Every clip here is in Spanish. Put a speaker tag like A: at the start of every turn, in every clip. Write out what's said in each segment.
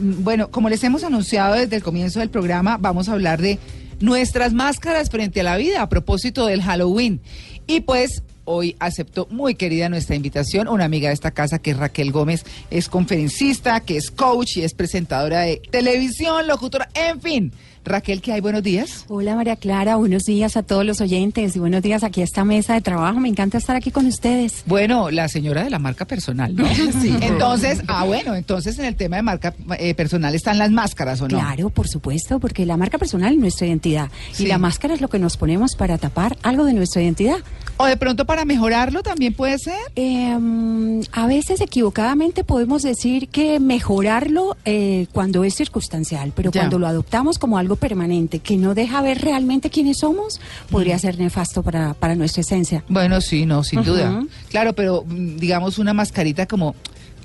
A: Bueno, como les hemos anunciado desde el comienzo del programa, vamos a hablar de nuestras máscaras frente a la vida a propósito del Halloween. Y pues hoy aceptó muy querida nuestra invitación, una amiga de esta casa que es Raquel Gómez, es conferencista, que es coach y es presentadora de televisión, locutora, en fin. Raquel, ¿qué hay? Buenos días.
B: Hola María Clara, buenos días a todos los oyentes y buenos días aquí a esta mesa de trabajo. Me encanta estar aquí con ustedes.
A: Bueno, la señora de la marca personal, ¿no? Sí. Entonces, ah, bueno, entonces en el tema de marca eh, personal están las máscaras, ¿o no?
B: Claro, por supuesto, porque la marca personal es nuestra identidad
A: Sí.
B: y la máscara es lo que nos ponemos para tapar algo de nuestra identidad.
A: O de pronto para mejorarlo también puede ser.
B: Eh, mm, a veces equivocadamente podemos decir que mejorarlo eh, cuando es circunstancial, pero
A: Ya.
B: cuando lo adoptamos como algo permanente, que no deja ver realmente quiénes somos, podría ser nefasto para, para nuestra esencia.
A: Bueno, sí, no, sin duda. Claro, pero mm, digamos una mascarita como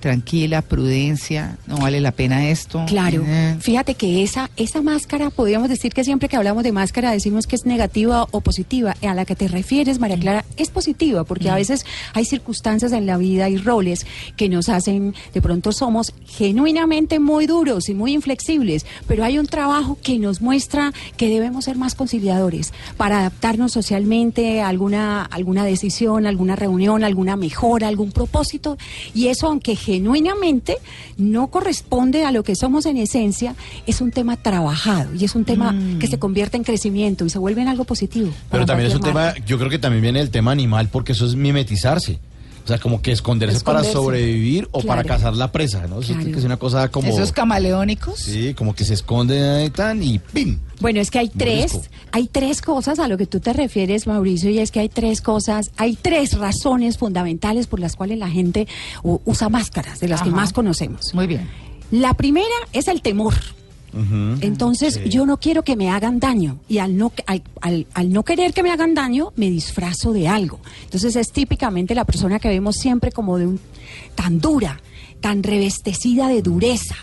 A: tranquila, prudencia, no vale la pena esto.
B: Claro,
A: Eh,
B: fíjate que esa, esa máscara, podríamos decir que siempre que hablamos de máscara decimos que es negativa o positiva. A la que te refieres, María Clara, es positiva, porque a veces hay circunstancias en la vida y roles que nos hacen, de pronto somos genuinamente muy duros y muy inflexibles, pero hay un trabajo que nos muestra que debemos ser más conciliadores para adaptarnos socialmente a alguna, alguna decisión, alguna reunión, alguna mejora, algún propósito. Y eso, aunque genuinamente no corresponde a lo que somos en esencia, es un tema trabajado y es un tema que se convierte en crecimiento y se vuelve en algo positivo.
C: Pero también es un tema, yo creo que también viene el tema animal, porque eso es mimetizarse. O sea, como que esconderse, para sobrevivir o para cazar la presa, ¿no? Eso
B: Claro.
C: que es una cosa como...
A: Esos camaleónicos.
C: Sí, como que se esconde ahí tan y ¡pim!
B: Bueno, es que hay tres,
C: Morisco.
B: hay tres cosas a lo que tú te refieres, Mauricio, y es que hay tres cosas, hay tres razones fundamentales por las cuales la gente usa máscaras, de las que más conocemos.
A: Muy bien.
B: La primera es el temor. Entonces,
C: Sí.
B: yo no quiero que me hagan daño y al no, al, al- al no querer que me hagan daño, me disfrazo de algo. Entonces, es típicamente la persona que vemos siempre como de un tan dura, tan revestecida de dureza,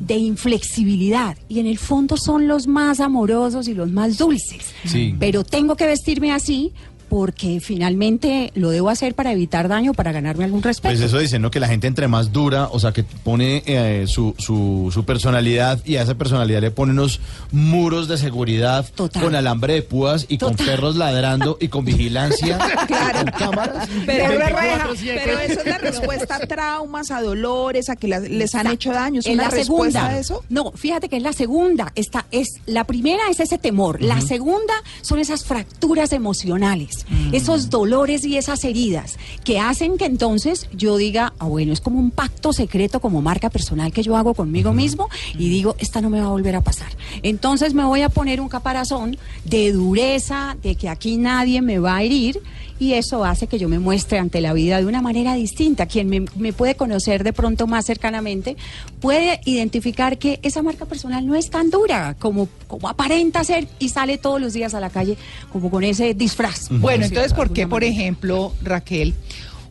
B: de inflexibilidad y en el fondo son los más amorosos y los más dulces.
C: Sí.
B: Pero tengo que vestirme así porque finalmente lo debo hacer para evitar daño, para ganarme algún respeto.
C: Pues eso dicen, ¿no? Que la gente entre más dura, o sea, que pone eh, su, su, su personalidad y a esa personalidad le pone unos muros de seguridad
B: Total.
C: con alambre de púas y con perros ladrando y con vigilancia
D: Claro.
C: y con cámaras.
D: Pero,
C: 24/7.
D: pero eso es la respuesta a traumas, a dolores, a que les han hecho daño. ¿Es
B: Es
D: una
B: la
D: respuesta
B: segunda.
D: a eso?
B: No, fíjate que es la segunda. Esta es la primera es ese temor. La segunda son esas fracturas emocionales, esos dolores y esas heridas que hacen que entonces yo diga, ah, bueno, es como un pacto secreto como marca personal que yo hago conmigo mismo y digo, esta no me va a volver a pasar. Entonces me voy a poner un caparazón de dureza, de que aquí nadie me va a herir y eso hace que yo me muestre ante la vida de una manera distinta. Quien me, me puede conocer de pronto más cercanamente puede identificar que esa marca personal no es tan dura como, como aparenta ser y sale todos los días a la calle como con ese disfraz.
A: Bueno, entonces, ¿por qué, por ejemplo, Raquel,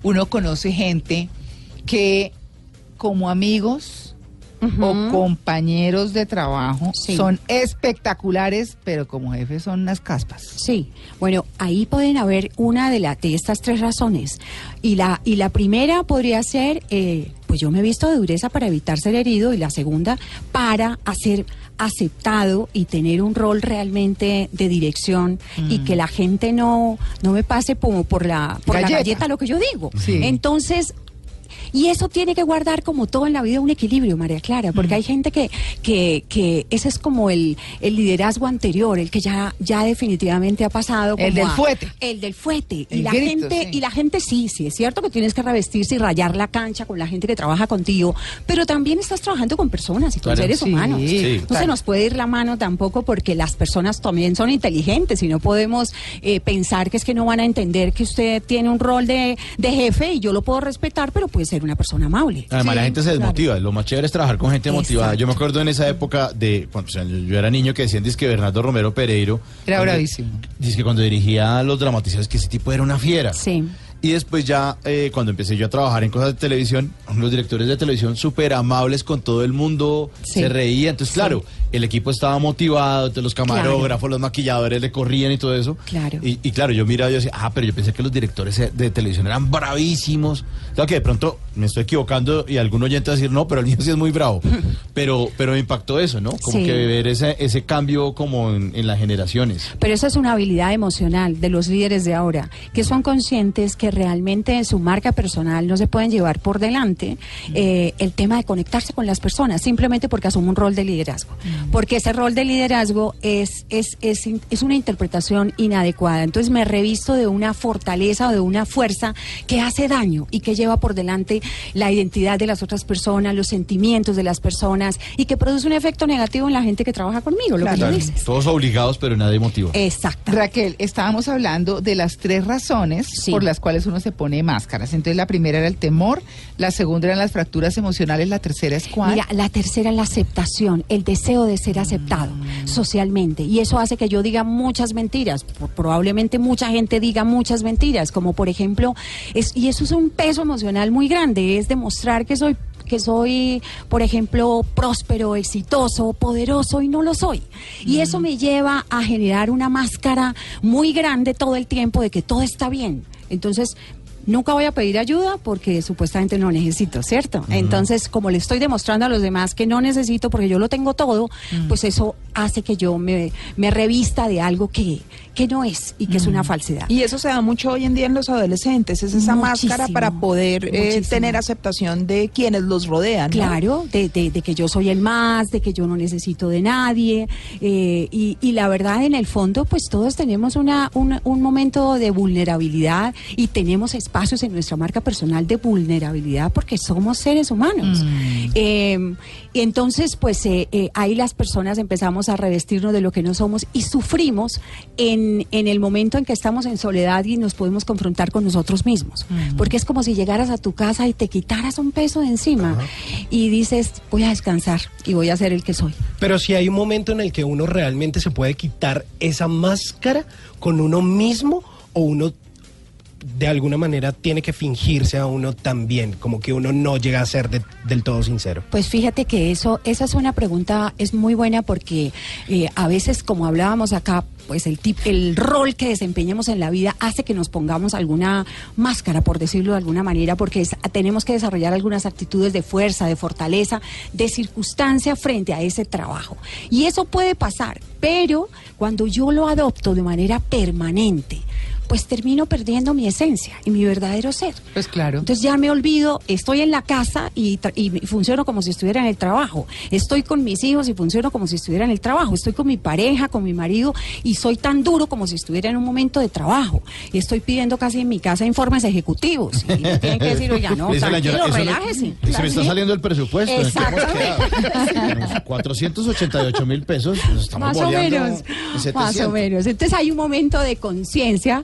A: uno conoce gente que como amigos o compañeros de trabajo
B: Sí.
A: son espectaculares, pero como jefes son unas caspas?
B: Sí, bueno, ahí pueden haber una de, la, de estas tres razones. Y la, y la primera podría ser, eh, pues yo me he visto de dureza para evitar ser herido, y la segunda, para hacer aceptado y tener un rol realmente de dirección y que la gente no, no me pase como por la, por
A: Galleta.
B: la galleta lo que yo digo.
A: Sí.
B: Entonces, y eso tiene que guardar como todo en la vida un equilibrio, María Clara, porque hay gente que, que, que ese es como el, el liderazgo anterior, el que ya, ya definitivamente ha pasado.
A: El
B: como
A: del
B: a-
A: fuete.
B: El del fuete.
A: El
B: y la
A: grito,
B: gente,
A: sí.
B: y la gente sí, sí, es cierto que tienes que revestirse y rayar la cancha con la gente que trabaja contigo, pero también estás trabajando con personas y con
C: Claro.
B: seres
A: Sí,
B: humanos.
C: Sí.
B: No
A: Claro.
B: se nos puede ir la mano tampoco porque las personas también son inteligentes y no podemos eh, pensar que es que no van a entender que usted tiene un rol de, de jefe y yo lo puedo respetar, pero puede ser una persona amable.
C: Además, la gente se desmotiva. Lo más chévere es trabajar con gente motivada.
B: Exacto.
C: Yo me acuerdo en esa época de cuando o sea, yo era niño que decían que Bernardo Romero Pereiro.
A: Era
C: cuando-
A: bravísimo.
C: Dice que cuando dirigía los dramatizadores, que ese tipo era una fiera.
B: Sí.
C: Y después ya, eh, cuando empecé yo a trabajar en cosas de televisión, los directores de televisión súper amables con todo el mundo,
B: Sí.
C: se reían. Entonces,
B: Sí.
C: claro, el equipo estaba motivado, entonces los camarógrafos, los maquilladores le corrían y todo eso.
B: Claro.
C: Y, y claro, yo miraba y decía, ah, pero yo pensé que los directores de televisión eran bravísimos. Claro que de pronto me estoy equivocando y algún oyente va a decir, no, pero el mío sí es muy bravo. pero, pero me impactó eso, ¿no? Como
B: Sí.
C: que ver ese, ese cambio como en, en las generaciones.
B: Pero eso es una habilidad emocional de los líderes de ahora, que son conscientes que realmente en su marca personal no se pueden llevar por delante eh, el tema de conectarse con las personas, simplemente porque asumen un rol de liderazgo. Porque ese rol de liderazgo es, es, es, es una interpretación inadecuada. Entonces me revisto de una fortaleza o de una fuerza que hace daño y que lleva por delante la identidad de las otras personas, los sentimientos de las personas y que produce un efecto negativo en la gente que trabaja conmigo, lo que tú
C: Claro,
B: dices.
C: todos obligados, pero nadie motivado.
B: Exacto.
A: Raquel, estábamos hablando de las tres razones
B: Sí.
A: por las cuales uno se pone máscaras. Entonces, la primera era el temor, la segunda eran las fracturas emocionales, la tercera es cuál.
B: Mira, la tercera es la aceptación, el deseo de ser aceptado socialmente. Y eso hace que yo diga muchas mentiras. Probablemente mucha gente diga muchas mentiras, como por ejemplo, es, y eso es un peso emocional muy grande, es demostrar que soy que soy, por ejemplo, próspero, exitoso, poderoso y no lo soy. Y eso me lleva a generar una máscara muy grande todo el tiempo de que todo está bien. Entonces, nunca voy a pedir ayuda porque supuestamente no necesito, ¿cierto? Entonces, como le estoy demostrando a los demás que no necesito porque yo lo tengo todo, pues eso hace que yo me, me revista de algo que, que no es y que es una falsedad.
D: Y eso se da mucho hoy en día en los adolescentes, es esa
B: Muchísimo,
D: máscara para poder eh, tener aceptación de quienes los rodean. ¿no?
B: Claro, de, de- de que yo soy el más, de que yo no necesito de nadie. eh, y, y la verdad, en el fondo, pues todos tenemos una, una- un momento de vulnerabilidad y tenemos espacios en nuestra marca personal de vulnerabilidad porque somos seres humanos. Eh, y entonces, pues eh, eh, ahí las personas empezamos a revestirnos de lo que no somos y sufrimos en, en el momento en que estamos en soledad y nos podemos confrontar con nosotros mismos. Porque es como si llegaras a tu casa y te quitaras un peso de encima y dices, voy a descansar y voy a ser el que soy.
E: Pero si hay un momento en el que uno realmente se puede quitar esa máscara con uno mismo o uno de alguna manera tiene que fingirse a uno también, como que uno no llega a ser de- del todo sincero.
B: Pues fíjate que eso, esa es una pregunta, es muy buena porque eh, a veces, como hablábamos acá, pues el tip, el rol que desempeñemos en la vida hace que nos pongamos alguna máscara, por decirlo de alguna manera, porque tenemos que desarrollar algunas actitudes de fuerza, de fortaleza, de circunstancia frente a ese trabajo. Y eso puede pasar, pero cuando yo lo adopto de manera permanente, pues termino perdiendo mi esencia y mi verdadero ser.
A: Pues claro.
B: Entonces ya me olvido, estoy en la casa y, tra- y funciono como si estuviera en el trabajo. Estoy con mis hijos y funciono como si estuviera en el trabajo. Estoy con mi pareja, con mi marido y soy tan duro como si estuviera en un momento de trabajo. Y estoy pidiendo casi en mi casa informes ejecutivos. Y me tienen que decir, oiga, no, tranquilo,
C: eso le-
B: relájese.
C: Se me está saliendo el presupuesto. ¿en qué hemos
B: Exactamente.
C: quedado? 488 mil pesos. estamos
B: Más o menos,
C: en
B: más
C: 700.
B: o menos. Entonces hay un momento de conciencia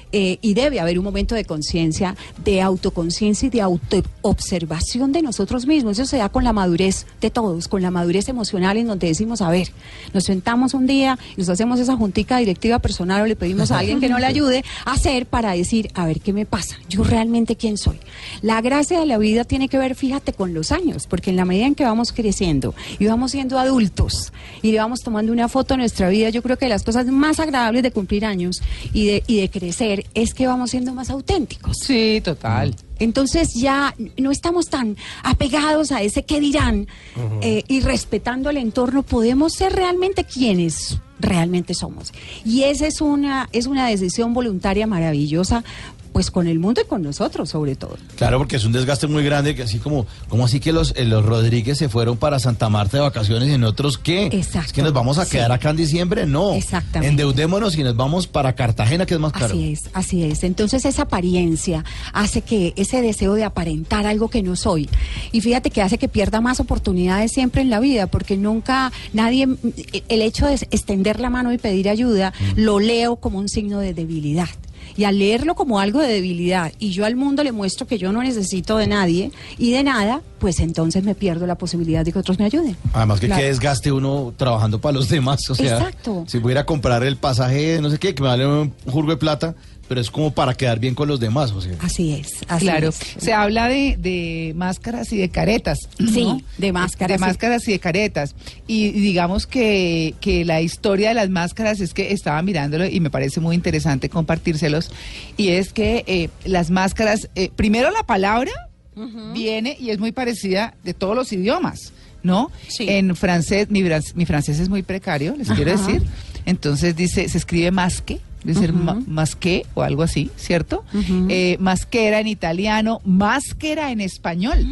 B: eh, y debe haber un momento de conciencia, de autoconciencia y de autoobservación de nosotros mismos. Eso se da con la madurez de todos, con la madurez emocional en donde decimos, a ver, nos sentamos un día nos hacemos esa juntica directiva personal o le pedimos a alguien que nos le ayude a hacer para decir, a ver, ¿qué me pasa? Yo realmente quién soy. La gracia de la vida tiene que ver, fíjate, con los años, porque en la medida en que vamos creciendo y vamos siendo adultos y le vamos tomando una foto de nuestra vida, yo creo que las cosas más agradables de cumplir años y de, y de crecer es que vamos siendo más auténticos.
A: Sí, total.
B: Entonces ya no estamos tan apegados a ese qué dirán eh, y respetando el entorno, podemos ser realmente quienes realmente somos. Y esa es una, es una decisión voluntaria maravillosa, pues con el mundo y con nosotros sobre todo.
C: Claro, porque es un desgaste muy grande, que así como, como así que los, eh, los Rodríguez se fueron para Santa Marta de vacaciones y nosotros qué?
B: Exacto.
C: Es que nos vamos a
B: Sí.
C: quedar acá en diciembre, no.
B: Exactamente.
C: Endeudémonos y nos vamos para Cartagena, que es más caro.
B: Así es, así es. Entonces esa apariencia hace que ese deseo de aparentar algo que no soy, y fíjate que hace que pierda más oportunidades siempre en la vida, porque nunca nadie, el hecho de extender la mano y pedir ayuda, lo leo como un signo de debilidad. Y al leerlo como algo de debilidad y yo al mundo le muestro que yo no necesito de nadie y de nada, pues entonces me pierdo la posibilidad de que otros me ayuden.
C: Además que
B: Claro.
C: qué desgaste uno trabajando para los demás. O sea,
B: Exacto.
C: si voy a comprar el pasaje, no sé qué, que me vale un jurgo de plata, pero es como para quedar bien con los demás. O sea.
B: Así es. Así
A: Claro,
B: es.
A: se habla de, de máscaras y de caretas.
B: Sí,
A: ¿no?
B: de máscaras,
A: De
B: sí.
A: máscaras y de caretas. Y digamos que, que la historia de las máscaras es que estaba mirándolo y me parece muy interesante compartírselos. Y es que eh, las máscaras, eh, primero la palabra viene y es muy parecida de todos los idiomas. ¿No?
B: Sí.
A: En francés, mi, mi francés es muy precario, les quiero decir. Entonces dice, se escribe masque, debe ser ma- masque o algo así, ¿cierto?
B: Ujú.
A: Eh, masquera en italiano, máscara en español.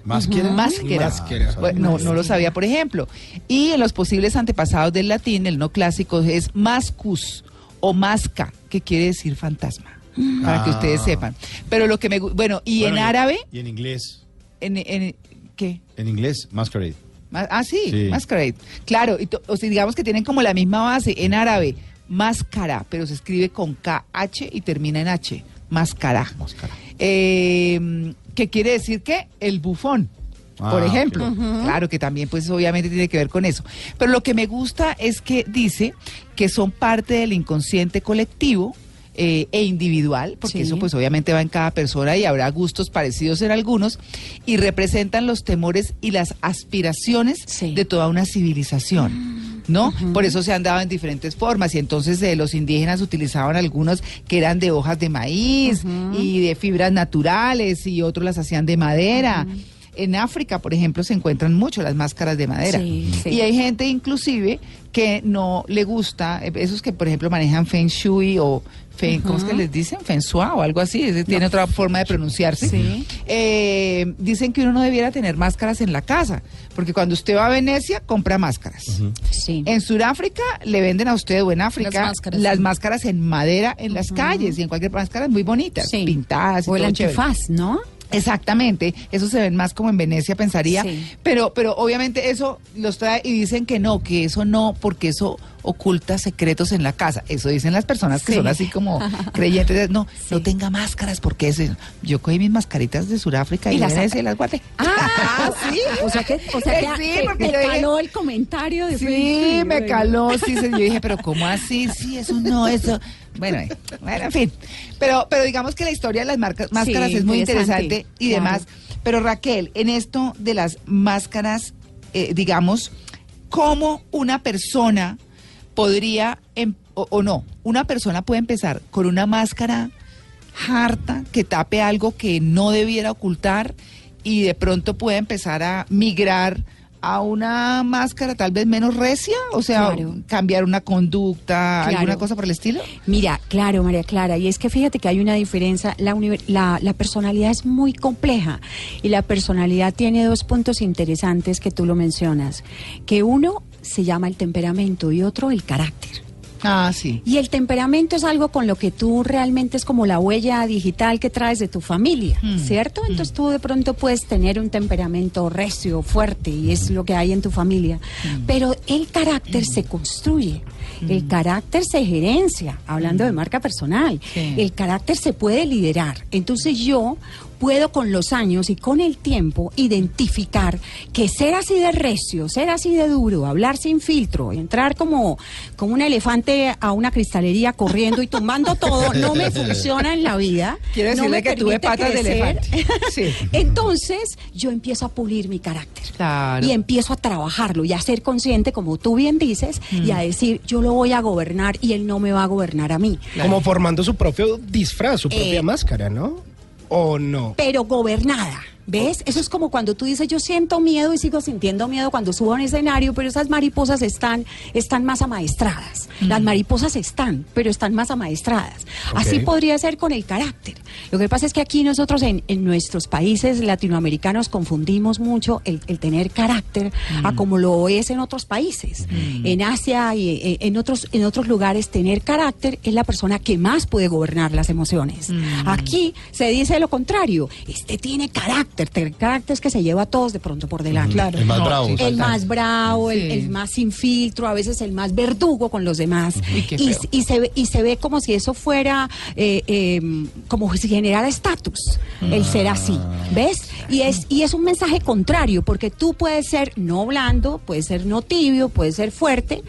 C: ¿Máscara?
A: Máscara.
E: Máscara.
A: Bueno, no, no lo sabía, por ejemplo. Y en los posibles antepasados del latín, el no clásico es mascus o masca, que quiere decir fantasma. Para que
C: Ah.
A: ustedes sepan. Pero lo que me bueno, y
C: Bueno,
A: en árabe,
C: Y en inglés.
A: en, en- ¿qué?
C: En inglés, masquerade.
A: Ma- Ah, sí,
C: Sí.
A: masquerade. Claro, y to- o sea, digamos que tienen como la misma base. En árabe, máscara, pero se escribe con KH y termina en H. Máscara.
C: Máscara.
A: Eh, ¿Qué quiere decir que? El bufón. Por
C: Ah,
A: ejemplo,
C: ok.
A: claro que también pues obviamente tiene que ver con eso. Pero lo que me gusta es que dice que son parte del inconsciente colectivo eh, e individual, porque
B: Sí.
A: eso pues obviamente va en cada persona y habrá gustos parecidos en algunos, y representan los temores y las aspiraciones
B: Sí.
A: de toda una civilización. ¿No? Por eso se han dado en diferentes formas y entonces eh, los indígenas utilizaban algunos que eran de hojas de maíz y de fibras naturales y otros las hacían de madera. En África, por ejemplo, se encuentran mucho las máscaras de madera.
B: Sí, sí.
A: Y hay gente inclusive que no le gusta, eh, esos que por ejemplo manejan Feng Shui o Feng, ¿cómo es que les dicen? Feng Shui o algo así, ese tiene otra forma de pronunciarse.
B: Sí.
A: Eh, dicen que uno no debiera tener máscaras en la casa, porque cuando usted va a Venecia compra máscaras.
B: Sí.
A: En Sudáfrica le venden a usted o en África
D: Las máscaras, sí.
A: en madera en las calles y en cualquier máscaras muy bonitas,
B: Sí.
A: pintadas y
B: o el
A: chévere.
B: antifaz, ¿no?
A: Exactamente, eso se ven más como en Venecia, pensaría,
B: Sí.
A: pero, pero obviamente eso los trae y dicen que no, que eso no, porque eso oculta secretos en la casa. Eso dicen las personas que
B: Sí.
A: son así como creyentes, de, no, no tenga máscaras, porque eso, yo cogí mis mascaritas de Sudáfrica y,
B: Y las
A: Venecia y las guardé.
B: Ah, sí. O sea que, o sea que
A: Sí,
B: te-
A: porque
B: te
A: dije-
B: caló el comentario de
A: Sí,
B: Facebook.
A: me caló, sí, yo dije, pero ¿cómo así? Sí, eso no, eso. Bueno, eh, bueno, en fin. Pero, pero digamos que la historia de las marcas, máscaras
B: Sí,
A: es muy
B: interesante,
A: interesante y
B: claro.
A: demás. Pero Raquel, en esto de las máscaras, eh, digamos, ¿cómo una persona podría, em- o, o no, una persona puede empezar con una máscara harta que tape algo que no debiera ocultar y de pronto puede empezar a migrar a una máscara tal vez menos recia, o sea,
B: Claro.
A: cambiar una conducta,
B: Claro.
A: alguna cosa por el estilo.
B: Mira, claro, María Clara, y es que fíjate que hay una diferencia, la, uni- la, la personalidad es muy compleja y la personalidad tiene dos puntos interesantes que tú lo mencionas, que uno se llama el temperamento y otro el carácter.
A: Ah, sí.
B: Y el temperamento es algo con lo que tú realmente es como la huella digital que traes de tu familia,
A: Mm,
B: ¿cierto? Entonces tú de pronto puedes tener un temperamento recio, fuerte, y es lo que hay en tu familia. Pero el carácter se construye. El carácter se gerencia, hablando de marca personal.
A: Sí.
B: El carácter se puede liderar. Entonces yo puedo con los años y con el tiempo identificar que ser así de recio, ser así de duro, hablar sin filtro, entrar como, como un elefante a una cristalería corriendo y tumbando todo, no me funciona en la vida.
A: Quiero
B: no
A: decirle
B: me
A: que tuve patas de elefante. Sí.
B: Entonces yo empiezo a pulir mi carácter.
A: Claro.
B: Y empiezo a trabajarlo y a ser consciente, como tú bien dices, y a decir, yo lo voy a gobernar y él no me va a gobernar a mí.
E: Como formando su propio disfraz, su propia
B: Eh,
E: máscara, ¿no? ¿O no?
B: pero gobernada. ¿Ves? Eso es como cuando tú dices, yo siento miedo y sigo sintiendo miedo cuando subo a un escenario, pero esas mariposas están, están más amaestradas. Las mariposas están, pero están más amaestradas. Así podría ser con el carácter. Lo que pasa es que aquí nosotros en, en nuestros países latinoamericanos confundimos mucho el, el tener carácter a como lo es en otros países. En Asia y eh, en otros, en otros lugares tener carácter es la persona que más puede gobernar las emociones. Aquí se dice lo contrario, este tiene carácter carácter. El carácter es que se lleva a todos de pronto por delante.
D: Claro.
C: El más
A: No,
C: bravo.
B: El más bravo, el,
A: Sí.
B: el más sin filtro, a veces el más verdugo con los demás.
A: Y
B: se ve, y se ve como si eso fuera, eh, eh, como si generara estatus, el ser así. ¿Ves? Y es, y es un mensaje contrario, porque tú puedes ser no blando, puedes ser no tibio, puedes ser fuerte,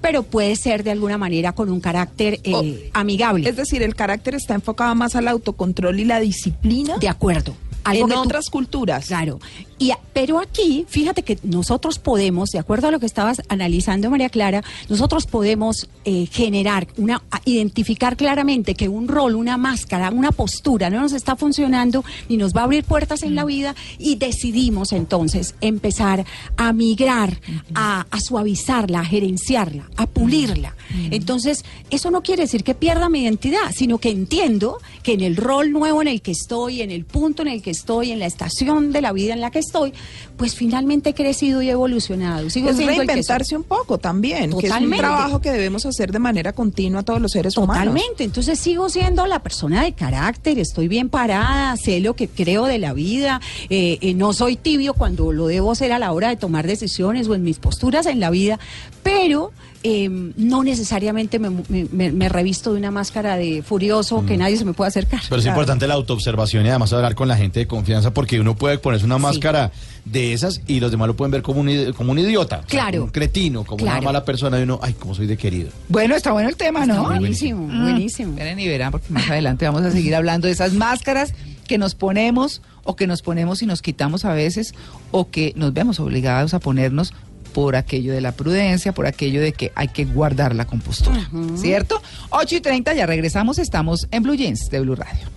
B: pero puedes ser de alguna manera con un carácter eh,
D: O-
B: amigable.
D: Es decir, el carácter está enfocado más al autocontrol y la disciplina
B: de acuerdo. Algo
D: en
B: que tú-
D: otras culturas.
B: Claro. Y, a- pero aquí, fíjate que nosotros podemos, de acuerdo a lo que estabas analizando, María Clara, nosotros podemos eh, generar, una, identificar claramente que un rol, una máscara, una postura no nos está funcionando ni nos va a abrir puertas en la vida y decidimos entonces empezar a migrar, a, a suavizarla, a gerenciarla, a pulirla. Entonces, eso no quiere decir que pierda mi identidad, sino que entiendo que en el rol nuevo en el que estoy, en el punto en el que estoy, en la estación de la vida en la que estoy, pues finalmente he crecido y he evolucionado. Sigo
D: Es reinventarse un poco también, que es un trabajo que debemos hacer de manera continua todos los seres humanos.
B: Totalmente, entonces sigo siendo la persona de carácter, estoy bien parada, sé lo que creo de la vida, eh, eh, no soy tibio cuando lo debo ser a la hora de tomar decisiones o en mis posturas en la vida, pero eh, no necesariamente me, me- revisto de una máscara de furioso que nadie se me puede acercar.
C: Pero es importante la autoobservación y además hablar con la gente de confianza porque uno puede ponerse una máscara de esas y los demás lo pueden ver como un, idi- como un idiota. o sea,
B: Claro.
C: como un cretino, como
B: Claro.
C: una mala persona y uno, ay, cómo soy de querido.
A: Bueno, está bueno el tema, ¿no?
B: Está buenísimo,
A: Mm.
B: buenísimo.
A: Esperen y verán, porque más adelante vamos a seguir hablando de esas máscaras que nos ponemos o que nos ponemos y nos quitamos a veces o que nos vemos obligados a ponernos por aquello de la prudencia, por aquello de que hay que guardar la compostura, ¿cierto? 8 y 30, ya regresamos, estamos en Blue Jeans de Blue Radio.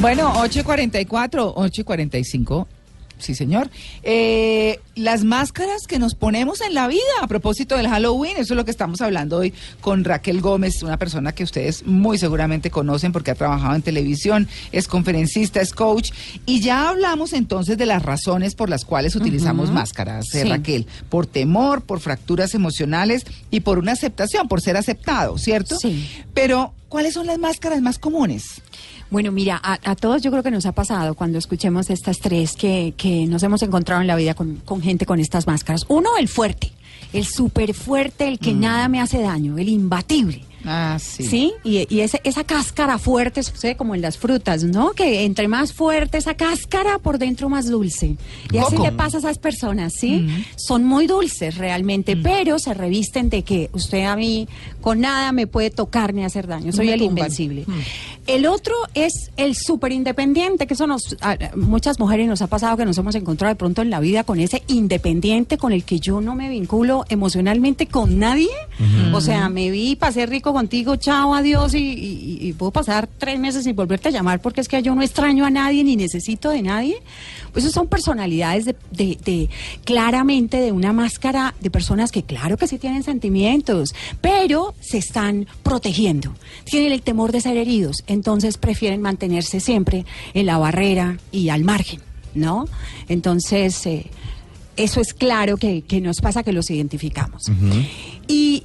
A: Bueno, 8 y 44, 8 y 45. Sí, señor. Eh, las máscaras que nos ponemos en la vida a propósito del Halloween, eso es lo que estamos hablando hoy con Raquel Gómez, una persona que ustedes muy seguramente conocen porque ha trabajado en televisión, es conferencista, es coach, y ya hablamos entonces de las razones por las cuales utilizamos máscaras, eh,
B: Sí.
A: Raquel, por temor, por fracturas emocionales y por una aceptación, por ser aceptado, ¿cierto?
B: Sí.
A: Pero, ¿cuáles son las máscaras más comunes?
B: Bueno, mira, a, a todos yo creo que nos ha pasado cuando escuchemos estas tres que, que nos hemos encontrado en la vida con, con gente con estas máscaras. Uno, el fuerte, el súper fuerte, el que nada me hace daño, el imbatible.
A: Ah, sí.
B: Sí, y, esa cáscara fuerte sucede como en las frutas, ¿no? Que entre más fuerte esa cáscara, por dentro más dulce. Y así
A: Coco.
B: le pasa a esas personas, ¿sí? Son muy dulces realmente, pero se revisten de que usted a mí con nada me puede tocar ni hacer daño. Soy
A: me
B: el
A: tumban.
B: invencible. El otro es el súper independiente, que eso nos, a- muchas mujeres nos ha pasado que nos hemos encontrado de pronto en la vida con ese independiente con el que yo no me vinculo emocionalmente con nadie. O sea, me vi, pasé rico contigo, chao, adiós, y, y- y puedo pasar tres meses sin volverte a llamar porque es que yo no extraño a nadie ni necesito de nadie. Pues son personalidades de, de- de- claramente de una máscara de personas que claro que sí tienen sentimientos, pero se están protegiendo. Tienen el temor de ser heridos, entonces prefieren mantenerse siempre en la barrera y al margen, ¿no? Entonces, eh, eso es claro que, que nos pasa que los identificamos. Y,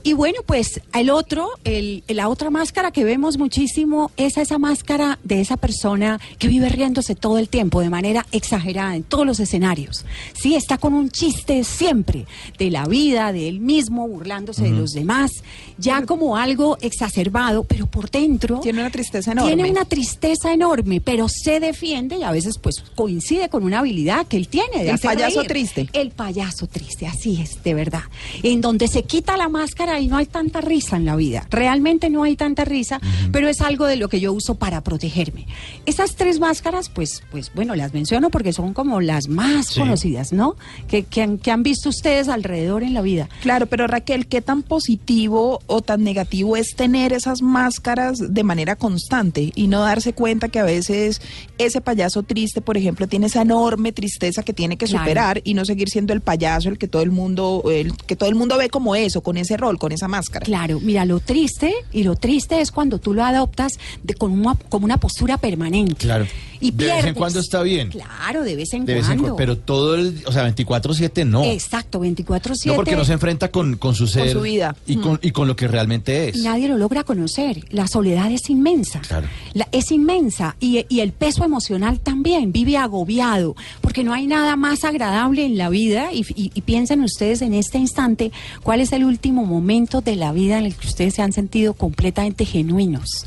B: y bueno, pues el otro, el, la otra máscara que vemos muchísimo es esa máscara de esa persona que vive riéndose todo el tiempo de manera exagerada en todos los escenarios. Sí, está con un chiste siempre de la vida, de él mismo, burlándose de los demás, ya como algo exacerbado, pero por dentro
D: Tiene una tristeza enorme.
B: tiene una tristeza enorme, pero se defiende y a veces pues coincide con una habilidad que él tiene. De
D: El payaso
B: reír.
D: triste.
B: El payaso triste, así es, de verdad. En donde se quita la máscara y no hay tanta risa en la vida. Realmente no hay tanta risa, pero es algo de lo que yo uso para protegerme. Esas tres máscaras, pues, pues bueno, las menciono porque son como las más
C: Sí.
B: conocidas, ¿no? Que, que han, que han visto ustedes alrededor en la vida.
D: Claro, pero Raquel, ¿qué tan positivo o tan negativo es tener esas máscaras de manera constante y no darse cuenta que a veces ese payaso triste, por ejemplo, tiene esa enorme tristeza que tiene que
B: Claro.
D: superar y no seguir seguir siendo el payaso, el que todo el mundo, el que todo el mundo ve como eso, con ese rol, con esa máscara.
B: Claro, mira, lo triste, y lo triste es cuando tú lo adoptas de, con una, como una postura permanente.
C: Claro.
B: Y
C: de vez en cuando está bien.
B: Claro, de vez en
C: De vez en
B: cuando.
C: Pero todo el, o sea, 24/7 no.
B: Exacto, 24-7.
C: No porque no se enfrenta con, con su ser
D: su vida.
C: y con y con lo que realmente es.
B: Nadie lo logra conocer. La soledad es inmensa.
C: Claro.
B: La- es inmensa. Y, y el peso emocional también. Vive agobiado. Porque no hay nada más agradable en la vida. Y, y- y piensen ustedes en este instante, ¿cuál es el último momento de la vida en el que ustedes se han sentido completamente genuinos?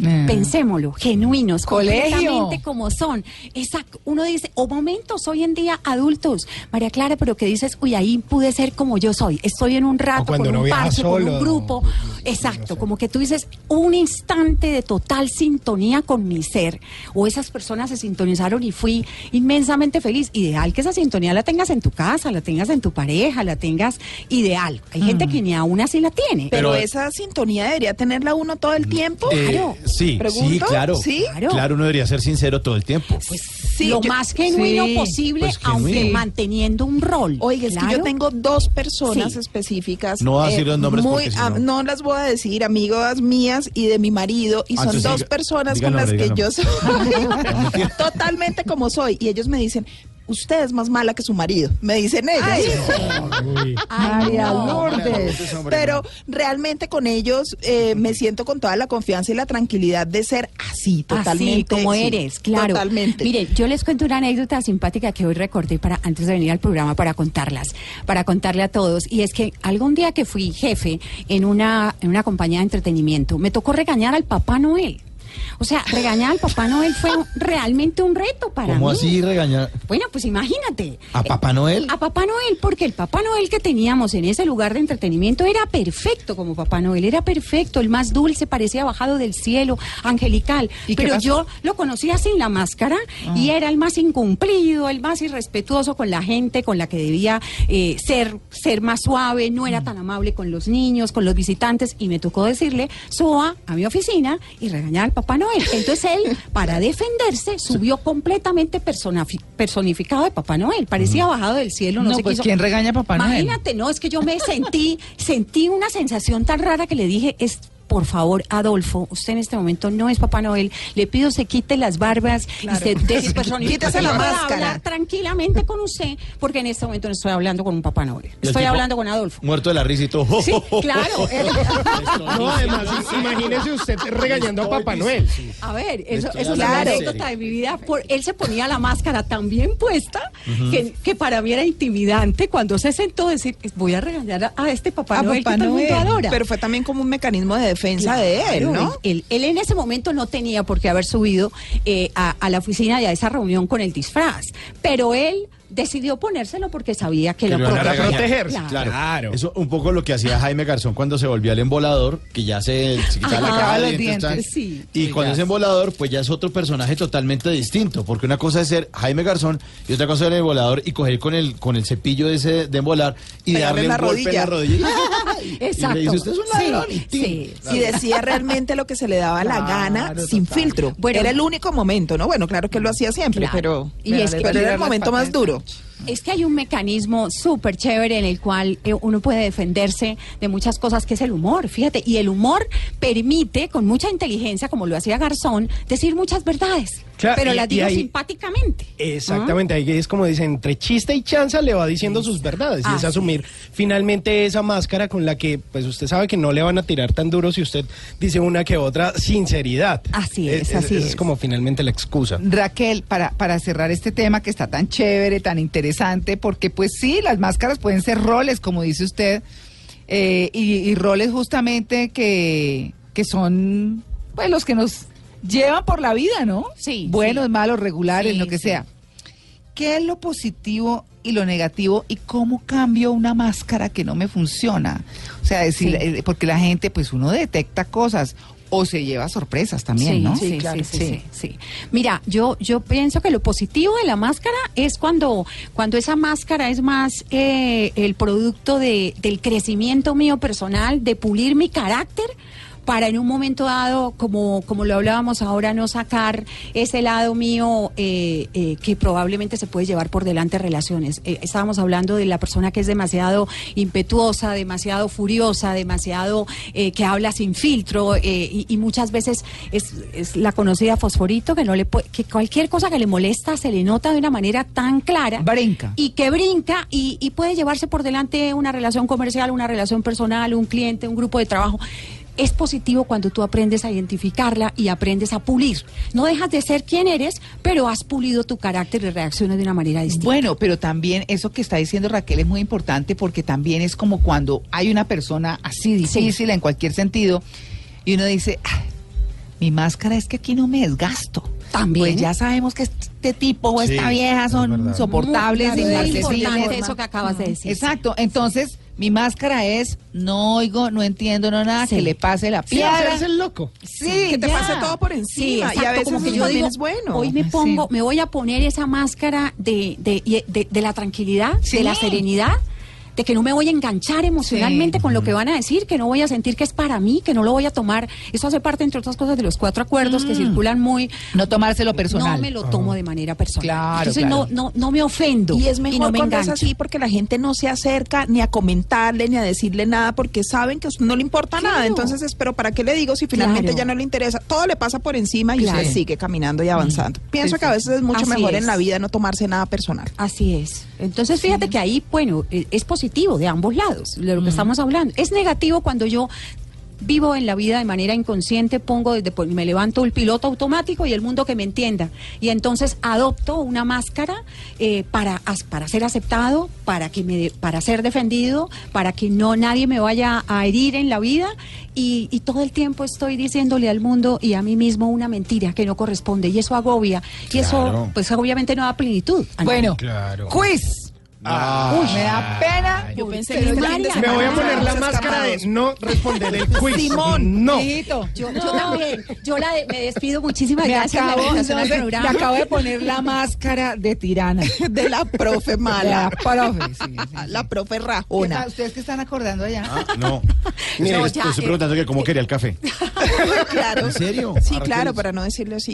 A: Eh.
B: Pensémoslo, genuinos,
A: Colegio.
B: completamente como son. Exacto. Uno dice, o momentos hoy en día adultos, María Clara, pero que dices, uy, ahí pude ser como yo soy. Estoy en un rato, con un parche, con un grupo. Exacto, como que tú dices, un instante de total sintonía con mi ser. O esas personas se sintonizaron y fui inmensamente feliz. Ideal que esa sintonía la tengas en tu casa, la tengas en tu pareja, la tengas ideal. Hay gente que ni aún así la tiene.
D: Pero,
C: Pero-
D: esa sintonía debería tenerla uno todo el tiempo.
C: Eh,
B: Claro.
C: Sí, sí, claro.
D: ¿Sí?
B: Claro.
C: Claro, uno debería ser sincero todo el tiempo.
B: pues
D: Sí,
B: lo
D: yo-
B: más genuino
A: sí,
B: posible,
C: pues,
B: aunque
C: genuino.
B: manteniendo un rol.
D: Oiga, es que yo tengo dos personas
B: Sí.
D: específicas.
C: No va a decir los nombres
D: muy,
C: porque si no-
D: no las voy a decir, amigas mías y de mi marido. Y
C: Ah,
D: son dos
C: diga-
D: personas
C: diga
D: con las que yo soy totalmente como soy. Y ellos me dicen, usted es más mala que su marido. Me dicen ellos.
B: Ay,
A: María
B: no.
A: Lourdes.
D: Pero realmente con ellos eh, me siento con toda la confianza y la tranquilidad de ser así, totalmente.
B: Así como
D: sí,
B: eres, claro.
D: Totalmente.
B: Mire, yo les cuento una anécdota simpática que hoy recordé para antes de venir al programa para contarlas, para contarle a todos. Y es que algún día que fui jefe en una, en una compañía de entretenimiento, me tocó regañar al Papá Noel. O sea, regañar al Papá Noel fue realmente un reto para
C: ¿Cómo
B: mí.
C: así regañar
B: Bueno, pues imagínate.
C: a Papá Noel?
B: A Papá Noel, porque el Papá Noel que teníamos en ese lugar de entretenimiento era perfecto como Papá Noel, era perfecto, el más dulce, parecía bajado del cielo, angelical.
A: ¿Y qué
B: Pero yo lo conocía sin la máscara y era el más incumplido, el más irrespetuoso con la gente, con la que debía eh, ser, ser más suave, no era tan amable con los niños, con los visitantes, y me tocó decirle, Soa, a mi oficina y regañar al Papá Noel. Entonces él, para defenderse, subió completamente personificado de Papá Noel, parecía bajado del cielo, no,
A: No,
B: sé qué
A: pues,
B: hizo.
A: ¿quién regaña a Papá Noel?
B: Imagínate, no, es que yo me sentí, sentí una sensación tan rara que le dije, es por favor, Adolfo, usted en este momento no es Papá Noel, le pido se quite las barbas y se despersonifique.
D: Quítese la máscara.
B: hablar tranquilamente con usted, porque en este momento no estoy hablando con un Papá Noel, estoy hablando con Adolfo.
C: Muerto de la risa y todo.
B: Sí, claro. él-
E: No, además, imagínese usted regañando a Papá Noel.
B: A ver, eso, eso es una anécdota de mi vida. Por, él se ponía la máscara tan bien puesta que, que para mí era intimidante cuando se sentó a decir, voy a regañar a, a este Papá
A: A
B: Noel
A: Papá
B: que todo el mundo
A: Noel.
B: adora.
D: Pero fue también como un mecanismo de defensa de él, ¿no?
B: Él, él en ese momento no tenía por qué haber subido eh, a, a la oficina y a esa reunión con el disfraz, pero él decidió ponérselo porque sabía que,
C: Que
B: lo
C: lo
E: protegerse.
B: Claro.
C: Claro. Eso un poco lo que hacía Jaime Garzón cuando se volvía el embolador, que ya se, se quitaba la
A: Los
C: dientes,
A: dientes,
B: sí.
C: Y
A: Sí,
C: cuando es embolador, pues ya es otro personaje totalmente distinto, porque una cosa es ser Jaime Garzón y otra cosa es el embolador y coger con el con el cepillo ese de embolar y darle
D: en
C: un
D: la
C: golpe en la rodilla.
B: Exacto.
C: Y le dice, usted es un
B: Sí,
C: ladrón. y
B: sí,
D: Y decía realmente lo que se le daba la gana sin filtro.
B: Bueno.
D: era el único momento, ¿no? Bueno, claro que lo hacía siempre,
B: Claro.
D: pero,
B: Y es que-
D: pero era el momento más
A: patas.
D: Duro.
B: Es que hay un mecanismo súper chévere en el cual eh, uno puede defenderse de muchas cosas, que es el humor, fíjate. Y el humor permite, con mucha inteligencia, como lo hacía Garzón, decir muchas verdades.
E: Claro,
B: pero
E: y-
B: las digo
E: ahí-
B: simpáticamente.
E: Exactamente, ahí es como dice, entre chiste y chanza le va diciendo sus verdades y es asumir finalmente esa máscara con la que pues usted sabe que no le van a tirar tan duro si usted dice una que otra sinceridad.
B: Así es,
E: esa
B: así
E: es
B: es.
E: como finalmente la excusa.
A: Raquel, para, para cerrar este tema que está tan chévere, tan interesante, porque pues sí, las máscaras pueden ser roles, como dice usted, eh, y, y roles justamente que, que son pues los que nos llevan por la vida, ¿no?
B: Sí,
A: Buenos,
B: sí.
A: malos, regulares,
B: Sí,
A: lo que
B: sí.
A: sea. ¿Qué es lo positivo y lo negativo y cómo cambio una máscara que no me funciona? O sea, decir, eh, porque la gente, pues uno detecta cosas o se lleva sorpresas también,
B: sí,
A: ¿no?
B: Sí, sí,
D: claro,
B: sí,
A: sí.
B: sí, sí. Mira, yo, yo pienso que lo positivo de la máscara es cuando, cuando esa máscara es más eh, el producto de, del crecimiento mío personal, de pulir mi carácter para en un momento dado, como, como lo hablábamos ahora, no sacar ese lado mío eh, eh, que probablemente se puede llevar por delante relaciones. Eh, estábamos hablando de la persona que es demasiado impetuosa, demasiado furiosa, demasiado que habla sin filtro eh, y, y muchas veces es, es la conocida fosforito que no le puede, que cualquier cosa que le molesta se le nota de una manera tan clara
A: Brinca.
B: y que brinca y, y puede llevarse por delante una relación comercial, una relación personal, un cliente, un grupo de trabajo. Es positivo cuando tú aprendes a identificarla y aprendes a pulir. No dejas de ser quien eres, pero has pulido tu carácter y reacciones de una manera distinta.
A: Bueno, pero también eso que está diciendo Raquel es muy importante porque también es como cuando hay una persona así difícil en cualquier sentido y uno dice, "Ah, mi máscara es que aquí no me desgasto.
B: También.
A: Pues ya sabemos que este tipo o
C: Sí,
A: esta vieja
C: es
A: son insoportables,
B: Muy
A: inaccesibles.
B: importante eso que acabas de decir.
A: Exacto, entonces mi máscara es no oigo, no entiendo no nada,
B: Sí.
A: que le pase la
E: Sí,
A: piedra.
E: hacerse el loco.
A: Sí,
D: que te
A: ya.
D: pase todo por
B: Sí,
D: encima. y a veces
B: como que yo digo,
D: es bueno.
B: hoy me pongo,
A: Sí.
B: me voy a poner esa máscara de, de, y- de- de la tranquilidad,
A: Sí.
B: de la serenidad, de que no me voy a enganchar emocionalmente
A: Sí.
B: con lo que van a decir, que no voy a sentir que es para mí, que no lo voy a tomar. Eso hace parte, entre otras cosas, de los cuatro acuerdos que circulan muy...
A: No tomárselo personal.
B: No me lo tomo de manera personal.
A: Claro,
B: Entonces
A: claro.
B: No, no, no me ofendo.
D: Y es mejor
B: no me
D: cuando es
B: engancho.
D: así porque la gente no se acerca ni a comentarle ni a decirle nada porque saben que a usted no le importa
B: Claro.
D: nada. Entonces, es, pero ¿para qué le digo si finalmente ya no le interesa? Todo le pasa por encima y usted sigue caminando y avanzando. Pienso
A: Sí,
D: que a veces es mucho
B: Así
D: mejor
B: es.
D: en la vida no tomarse nada personal.
B: Así es. Entonces, fíjate que ahí, bueno, eh, es positivo de ambos lados, de lo que estamos hablando. Es negativo cuando yo vivo en la vida de manera inconsciente, pongo desde pues, me levanto el piloto automático y el mundo que me entienda. Y entonces adopto una máscara eh, para, as- para ser aceptado, para que me para ser defendido, para que no nadie me vaya a herir en la vida. Y, y todo el tiempo estoy diciéndole al mundo y a mí mismo una mentira que no corresponde. Y eso agobia. Y eso, pues obviamente no da plenitud.
A: Bueno,
E: Claro.
A: quiz.
C: Ah.
A: Uy, me da pena.
D: Yo pensé que
E: Me voy a poner la máscara de no responder el quiz.
A: Simón,
E: no.
B: Yo, yo también. Yo la de- me despido. Muchísimas
A: me
B: gracias.
A: acabo,
B: la invitación
A: no
B: al
A: sé,
B: programa.
A: me acabo de poner la máscara de tirana.
D: de la profe
A: La
D: mala.
A: profe, sí, sí.
D: La profe
A: ¿Qué
D: rajona.
A: ¿Ustedes qué están acordando allá?
C: Ah, no.
E: Mire,
B: No,
C: Te
B: ya,
C: estoy
B: eh,
C: preguntando que cómo quería el café.
D: claro.
C: ¿En serio?
D: Sí, claro, para no decirlo así.